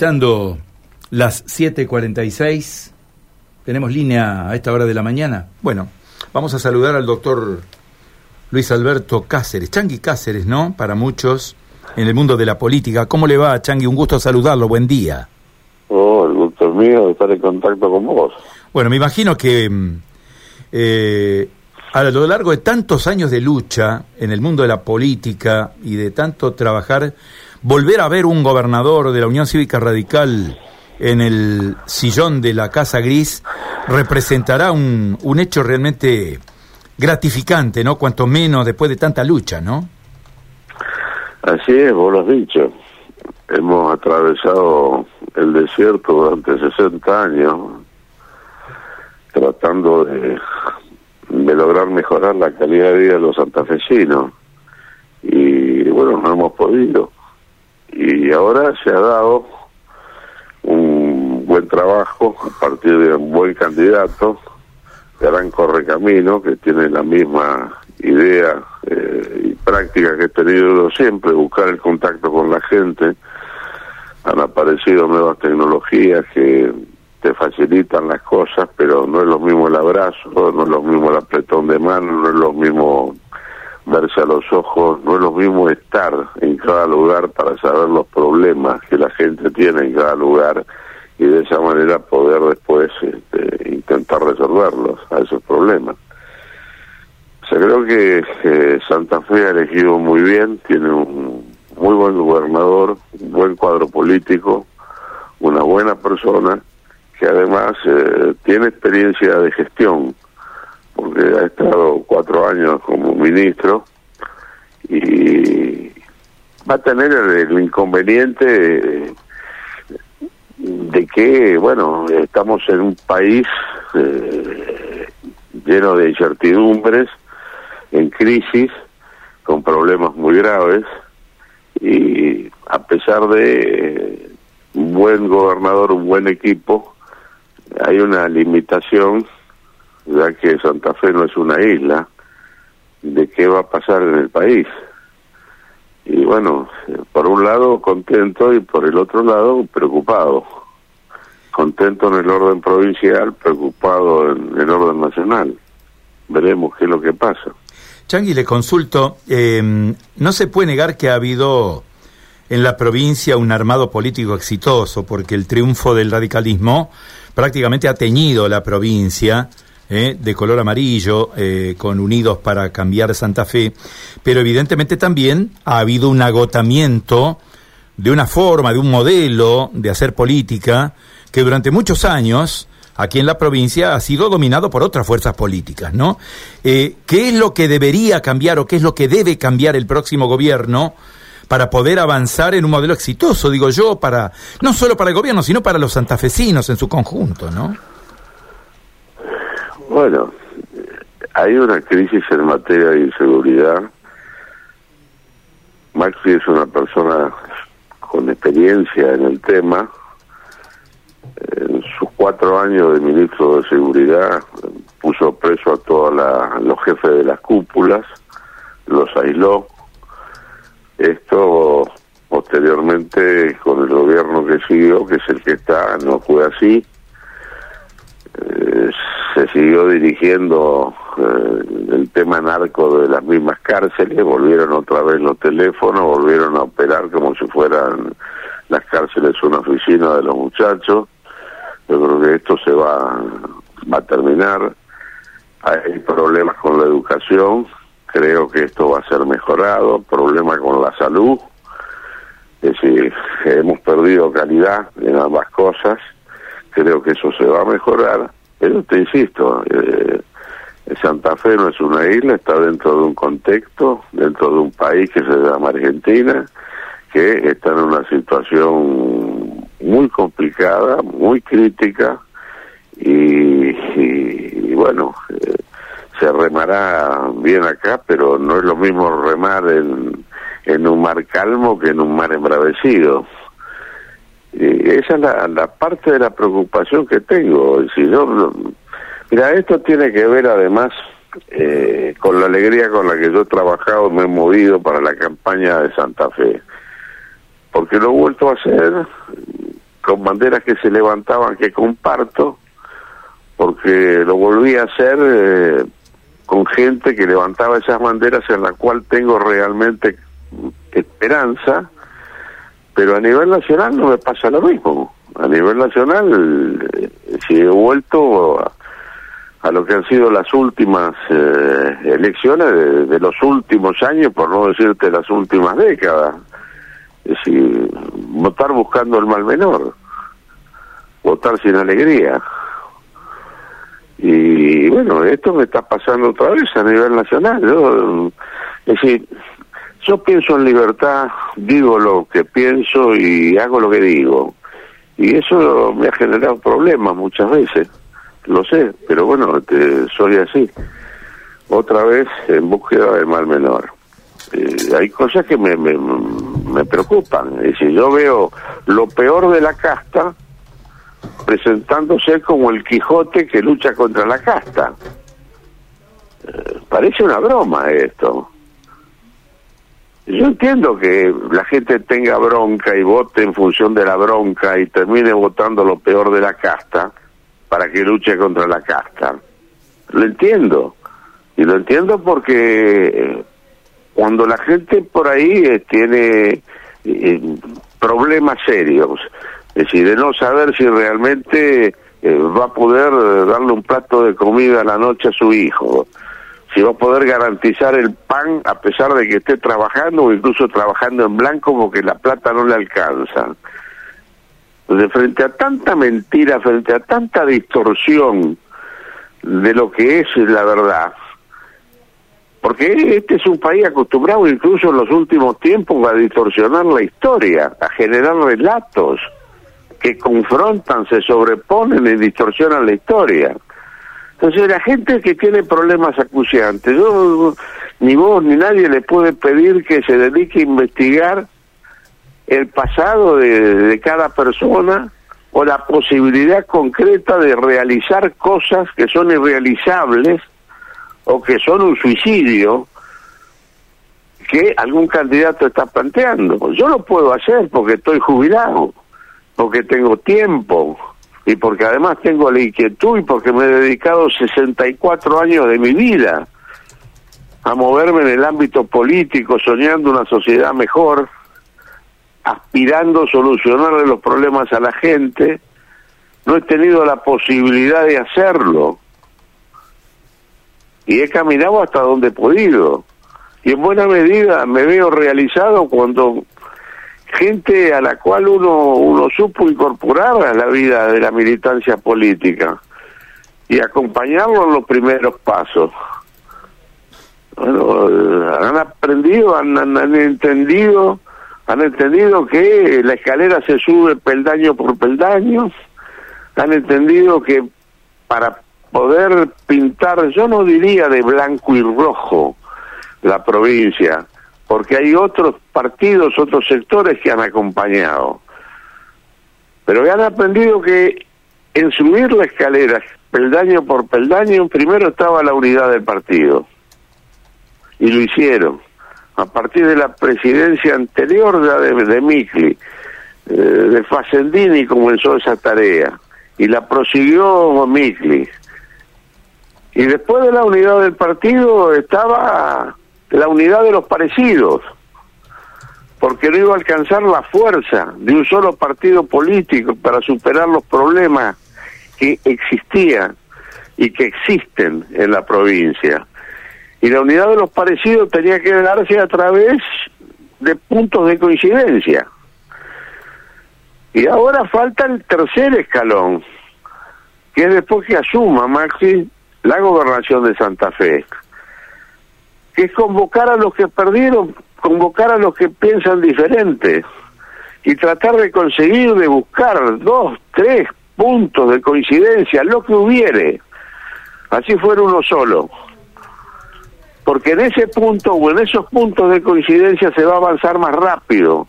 Estando las 7.46, tenemos línea a esta hora de la mañana. Bueno, vamos a saludar al doctor Luis Alberto Cáceres, Changui Cáceres, ¿no? Para muchos en el mundo de la política. ¿Cómo le va, Changui? Un gusto saludarlo, buen día. Oh, el gusto es mío de estar en contacto con vos. Bueno, me imagino que mm, eh, a lo largo de tantos años de lucha en el mundo de la política y de tanto trabajar, volver a ver un gobernador de la Unión Cívica Radical en el sillón de la Casa Gris representará un, un hecho realmente gratificante, ¿no? Cuanto menos después de tanta lucha, ¿no? Así es, vos lo has dicho. Hemos atravesado el desierto durante 60 años tratando de, de lograr mejorar la calidad de vida de los santafesinos. Y bueno, no hemos podido y ahora se ha dado un buen trabajo a partir de un buen candidato, gran correcamino, que tiene la misma idea eh, y práctica que he tenido siempre, buscar el contacto con la gente. Han aparecido nuevas tecnologías que te facilitan las cosas, pero no es lo mismo el abrazo, no es lo mismo el apretón de mano, no es lo mismo verse a los ojos, no es lo mismo estar en cada lugar para saber los problemas que la gente tiene en cada lugar y de esa manera poder después este, intentar resolverlos a esos problemas. O sea, creo que eh, Santa Fe ha elegido muy bien, tiene un muy buen gobernador, un buen cuadro político, una buena persona que además eh, tiene experiencia de gestión porque ha estado cuatro años como ministro y va a tener el, inconveniente de, que, bueno, estamos en un país eh, lleno de incertidumbres, en crisis, con problemas muy graves y a pesar de un buen gobernador, un buen equipo, hay una limitación ya que Santa Fe no es una isla, de qué va a pasar en el país. Y bueno, por un lado contento y por el otro lado preocupado. Contento en el orden provincial, preocupado en el orden nacional. Veremos qué es lo que pasa. Changui, le consulto, eh, no se puede negar que ha habido en la provincia un armado político exitoso, porque el triunfo del radicalismo prácticamente ha teñido la provincia ¿eh? de color amarillo, eh, con Unidos para Cambiar Santa Fe, pero evidentemente también ha habido un agotamiento de una forma, de un modelo de hacer política que durante muchos años aquí en la provincia ha sido dominado por otras fuerzas políticas, ¿no? Eh, ¿Qué es lo que debería cambiar o qué es lo que debe cambiar el próximo gobierno para poder avanzar en un modelo exitoso, digo yo, para no solo para el gobierno, sino para los santafesinos en su conjunto, ¿no? Bueno, hay una crisis en materia de inseguridad. Maxi es una persona con experiencia en el tema. En sus cuatro años de ministro de Seguridad puso preso a todos los jefes de las cúpulas, los aisló. Esto posteriormente con el gobierno que siguió, que es el que está, no fue así se siguió dirigiendo eh, el tema narco de las mismas cárceles, volvieron otra vez los teléfonos, volvieron a operar como si fueran las cárceles una oficina de los muchachos. Yo creo que esto se va, va a terminar. Hay problemas con la educación, creo que esto va a ser mejorado, problemas con la salud, es decir, hemos perdido calidad en ambas cosas, creo que eso se va a mejorar pero te insisto, eh, Santa Fe no es una isla, está dentro de un contexto, dentro de un país que se llama Argentina, que está en una situación muy complicada, muy crítica, y, bueno, eh, se remará bien acá, pero no es lo mismo remar en, en un mar calmo que en un mar embravecido. Y esa es la, parte de la preocupación que tengo. Si yo, mira, esto tiene que ver además eh, con la alegría con la que yo he trabajado, me he movido para la campaña de Santa Fe. Porque lo he vuelto a hacer con banderas que se levantaban que comparto, porque lo volví a hacer eh, con gente que levantaba esas banderas en la cual tengo realmente esperanza, pero a nivel nacional no me pasa lo mismo. A nivel nacional, eh, si he vuelto a, lo que han sido las últimas eh, elecciones de, de, los últimos años, por no decirte las últimas décadas. Es decir, votar buscando el mal menor, votar sin alegría. Y bueno, esto me está pasando otra vez a nivel nacional. Yo, es decir, yo pienso en libertad, digo lo que pienso y hago lo que digo. Y eso me ha generado problemas muchas veces, lo sé, pero bueno, soy así. Otra vez en búsqueda del mal menor. Eh, hay cosas que me, me, me preocupan. Es decir, yo veo lo peor de la casta presentándose como el Quijote que lucha contra la casta. Eh, parece una broma esto. Yo entiendo que la gente tenga bronca y vote en función de la bronca y termine votando lo peor de la casta para que luche contra la casta. Lo entiendo. Y lo entiendo porque eh, cuando la gente por ahí eh, tiene problemas serios, es decir, de no saber si realmente eh, va a poder eh, darle un plato de comida a la noche a su hijo, si va a poder garantizar el pan a pesar de que esté trabajando o incluso trabajando en blanco porque la plata no le alcanza. De frente a tanta mentira, frente a tanta distorsión de lo que es la verdad, porque este es un país acostumbrado incluso en los últimos tiempos a distorsionar la historia, a generar relatos que confrontan, se sobreponen y distorsionan la historia. Entonces la gente que tiene problemas acuciantes, yo, ni vos ni nadie le puede pedir que se dedique a investigar el pasado de, de cada persona o la posibilidad concreta de realizar cosas que son irrealizables o que son un suicidio que algún candidato está planteando. Yo lo puedo hacer porque estoy jubilado porque tengo tiempo y porque además tengo la inquietud y porque me he dedicado 64 años de mi vida a moverme en el ámbito político, soñando una sociedad mejor, aspirando a solucionarle los problemas a la gente, no he tenido la posibilidad de hacerlo. Y he caminado hasta donde he podido. Y en buena medida me veo realizado cuando gente a la cual uno, uno supo incorporar a la vida de la militancia política y acompañarlo en los primeros pasos. Bueno, han aprendido, han, han, entendido, han entendido que la escalera se sube peldaño por peldaño, han entendido que para poder pintar, yo no diría de blanco y rojo la provincia, porque hay otros partidos, otros sectores que han acompañado. Pero han aprendido que en subir la escalera, peldaño por peldaño, primero estaba la unidad del partido. Y lo hicieron. A partir de la presidencia anterior de, de Micli, eh, de Facendini comenzó esa tarea. Y la prosiguió Micli. Y después de la unidad del partido estaba la unidad de los parecidos, porque no iba a alcanzar la fuerza de un solo partido político para superar los problemas que existían y que existen en la provincia. Y la unidad de los parecidos tenía que darse a través de puntos de coincidencia. Y ahora falta el tercer escalón, que es después que asuma Maxi la gobernación de Santa Fe que es convocar a los que perdieron, convocar a los que piensan diferente y tratar de conseguir, de buscar dos, tres puntos de coincidencia, lo que hubiere, así fuera uno solo. Porque en ese punto o en esos puntos de coincidencia se va a avanzar más rápido.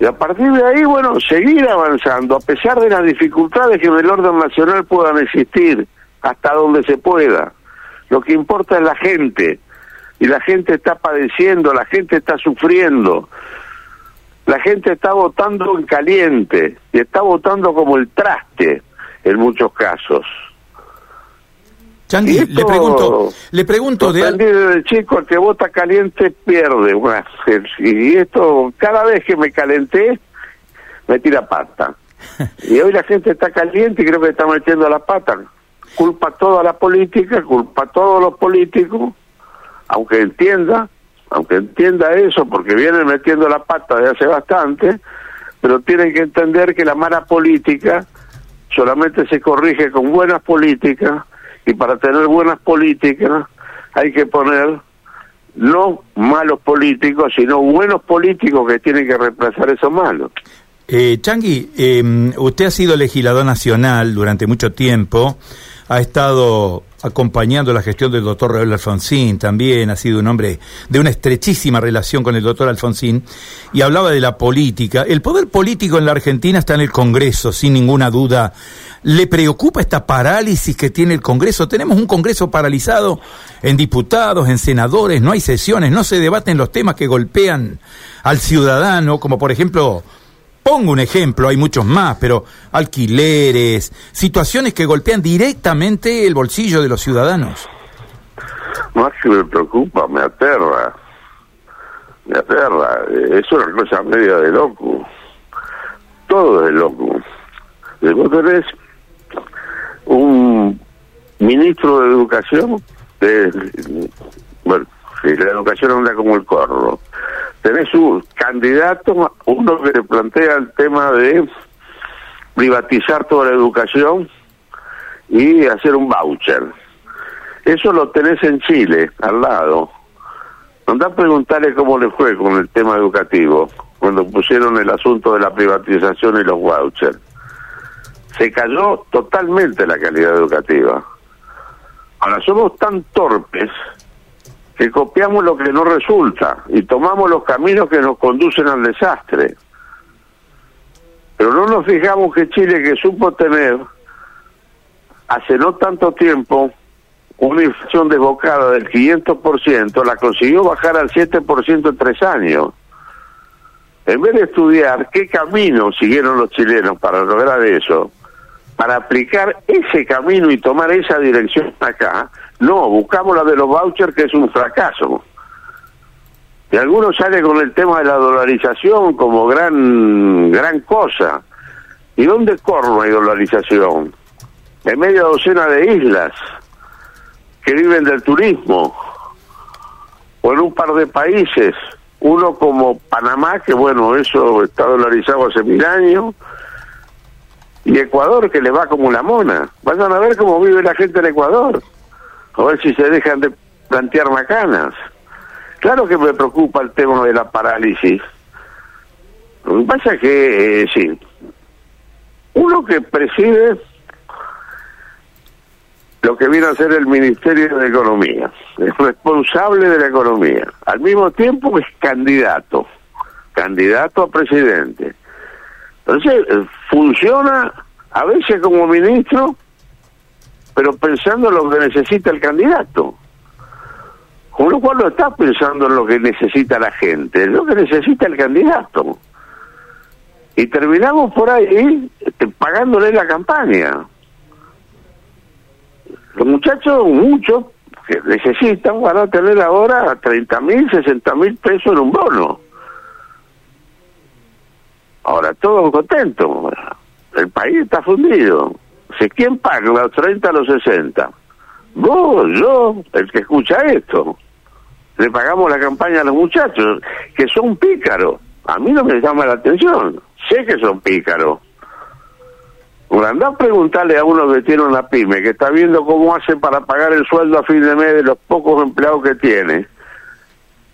Y a partir de ahí, bueno, seguir avanzando, a pesar de las dificultades que en el orden nacional puedan existir, hasta donde se pueda. Lo que importa es la gente. Y la gente está padeciendo, la gente está sufriendo. la gente está votando en caliente y está votando como el traste en muchos casos. Changui, le pregunto, le pregunto de chico el que vota caliente pierde, y esto cada vez que me calenté me tira pata. y hoy la gente está caliente y creo que está metiendo la pata. Culpa toda la política, culpa a todos los políticos, aunque entienda, aunque entienda eso, porque vienen metiendo la pata de hace bastante, pero tienen que entender que la mala política solamente se corrige con buenas políticas y para tener buenas políticas hay que poner no malos políticos, sino buenos políticos que tienen que reemplazar esos malos. Eh, Changui, em, usted ha sido legislador nacional durante mucho tiempo, ha estado acompañando la gestión del doctor Raúl Alfonsín, también ha sido un hombre de una estrechísima relación con el doctor Alfonsín, y hablaba de la política. El poder político en la Argentina está en el Congreso, sin ninguna duda. ¿Le preocupa esta parálisis que tiene el Congreso? Tenemos un Congreso paralizado en diputados, en senadores, no hay sesiones, no se debaten los temas que golpean al ciudadano, como por ejemplo Pongo un ejemplo, hay muchos más, pero alquileres, situaciones que golpean directamente el bolsillo de los ciudadanos. Más que me preocupa, me aterra. Me aterra. Es una cosa media de loco. Todo es de loco. Vos tenés un ministro de educación, bueno, si la educación anda como el corro tenés un candidato, uno que plantea el tema de privatizar toda la educación y hacer un voucher. Eso lo tenés en Chile, al lado. Andá a preguntarle cómo le fue con el tema educativo, cuando pusieron el asunto de la privatización y los vouchers. Se cayó totalmente la calidad educativa. Ahora, somos tan torpes que copiamos lo que no resulta y tomamos los caminos que nos conducen al desastre. Pero no nos fijamos que Chile, que supo tener hace no tanto tiempo una inflación desbocada del 500%, la consiguió bajar al 7% en tres años. En vez de estudiar qué camino siguieron los chilenos para lograr eso, para aplicar ese camino y tomar esa dirección acá, no, buscamos la de los vouchers, que es un fracaso. Y algunos salen con el tema de la dolarización como gran, gran cosa. ¿Y dónde corno hay dolarización? En media docena de islas que viven del turismo, o en un par de países, uno como Panamá, que bueno, eso está dolarizado hace mil años, y Ecuador, que le va como la mona. Vayan a ver cómo vive la gente en Ecuador a ver si se dejan de plantear macanas. Claro que me preocupa el tema de la parálisis. Lo que pasa es que, eh, sí, uno que preside lo que viene a ser el Ministerio de Economía, es responsable de la economía, al mismo tiempo es candidato, candidato a presidente. Entonces, eh, funciona a veces como ministro pero pensando en lo que necesita el candidato. Con lo cual no está pensando en lo que necesita la gente, en lo que necesita el candidato. Y terminamos por ahí este, pagándole la campaña. Los muchachos, muchos, que necesitan, van a tener ahora 30 mil, 60 mil pesos en un bono. Ahora, todos contentos. El país está fundido. ¿quién paga los 30 a los 60? Vos, yo, el que escucha esto. Le pagamos la campaña a los muchachos, que son pícaros. A mí no me llama la atención. Sé que son pícaros. Andá a preguntarle a uno que tiene una pyme, que está viendo cómo hace para pagar el sueldo a fin de mes de los pocos empleados que tiene.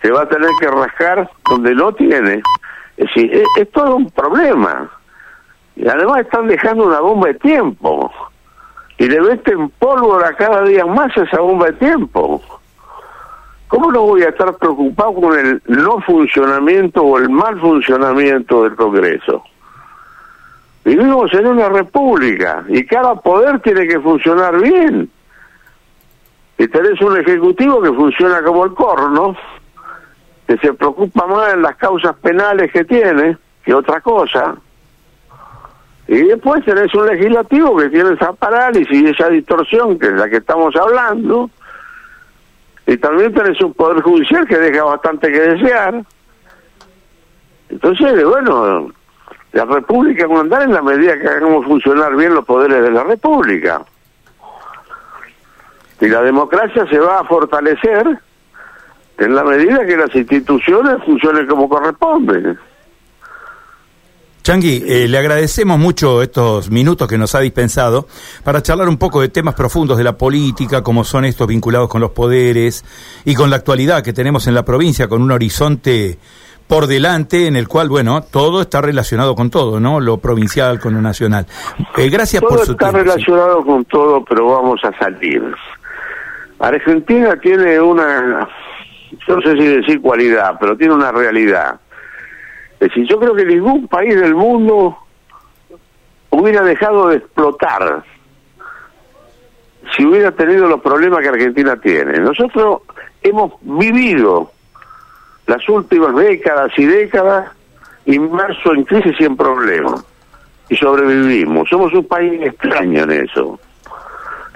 Se va a tener que rascar donde no tiene. Es decir, es, es todo un problema. Y además están dejando una bomba de tiempo. Y le meten pólvora cada día más esa bomba de tiempo. ¿Cómo no voy a estar preocupado con el no funcionamiento o el mal funcionamiento del Congreso? Vivimos en una república y cada poder tiene que funcionar bien. Y tenés un ejecutivo que funciona como el corno, que se preocupa más en las causas penales que tiene, que otra cosa. Y después tenés un legislativo que tiene esa parálisis y esa distorsión que es la que estamos hablando. Y también tenés un poder judicial que deja bastante que desear. Entonces, bueno, la República va a andar en la medida que hagamos funcionar bien los poderes de la República. Y la democracia se va a fortalecer en la medida que las instituciones funcionen como corresponde. Changui, eh, le agradecemos mucho estos minutos que nos ha dispensado para charlar un poco de temas profundos de la política, como son estos vinculados con los poderes y con la actualidad que tenemos en la provincia, con un horizonte por delante en el cual, bueno, todo está relacionado con todo, ¿no? Lo provincial con lo nacional. Eh, gracias por su está relacionado con todo, pero vamos a salir. Argentina tiene una, no sé si decir cualidad, pero tiene una realidad. Es decir, yo creo que ningún país del mundo hubiera dejado de explotar si hubiera tenido los problemas que Argentina tiene. Nosotros hemos vivido las últimas décadas y décadas inmerso en crisis y en problemas. Y sobrevivimos. Somos un país extraño en eso.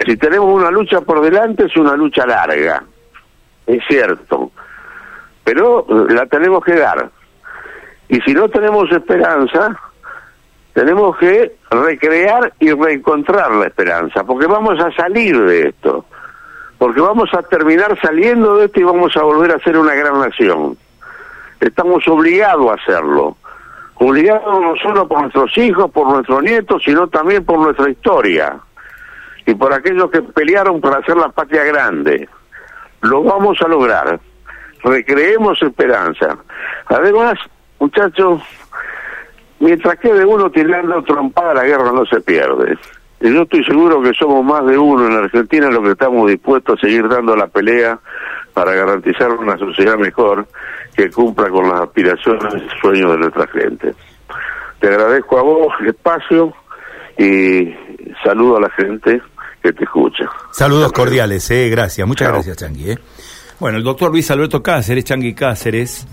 Si tenemos una lucha por delante es una lucha larga. Es cierto. Pero la tenemos que dar. Y si no tenemos esperanza, tenemos que recrear y reencontrar la esperanza, porque vamos a salir de esto porque vamos a terminar saliendo de esto y vamos a volver a ser una gran nación. Estamos obligados a hacerlo. Obligados no solo por nuestros hijos, por nuestros nietos, sino también por nuestra historia. Y por aquellos que pelearon para hacer la patria grande. Lo vamos a lograr. Recreemos esperanza. Además, muchachos, mientras quede uno tirando trompada, la guerra no se pierde. Y yo estoy seguro que somos más de uno en Argentina los que estamos dispuestos a seguir dando la pelea para garantizar una sociedad mejor que cumpla con las aspiraciones y sueños de nuestra gente. Te agradezco a vos el espacio y saludo a la gente que te escucha. Saludos cordiales, eh, gracias. Muchas gracias, Changui. Eh. Bueno, el doctor Luis Alberto Cáceres, Changui Cáceres.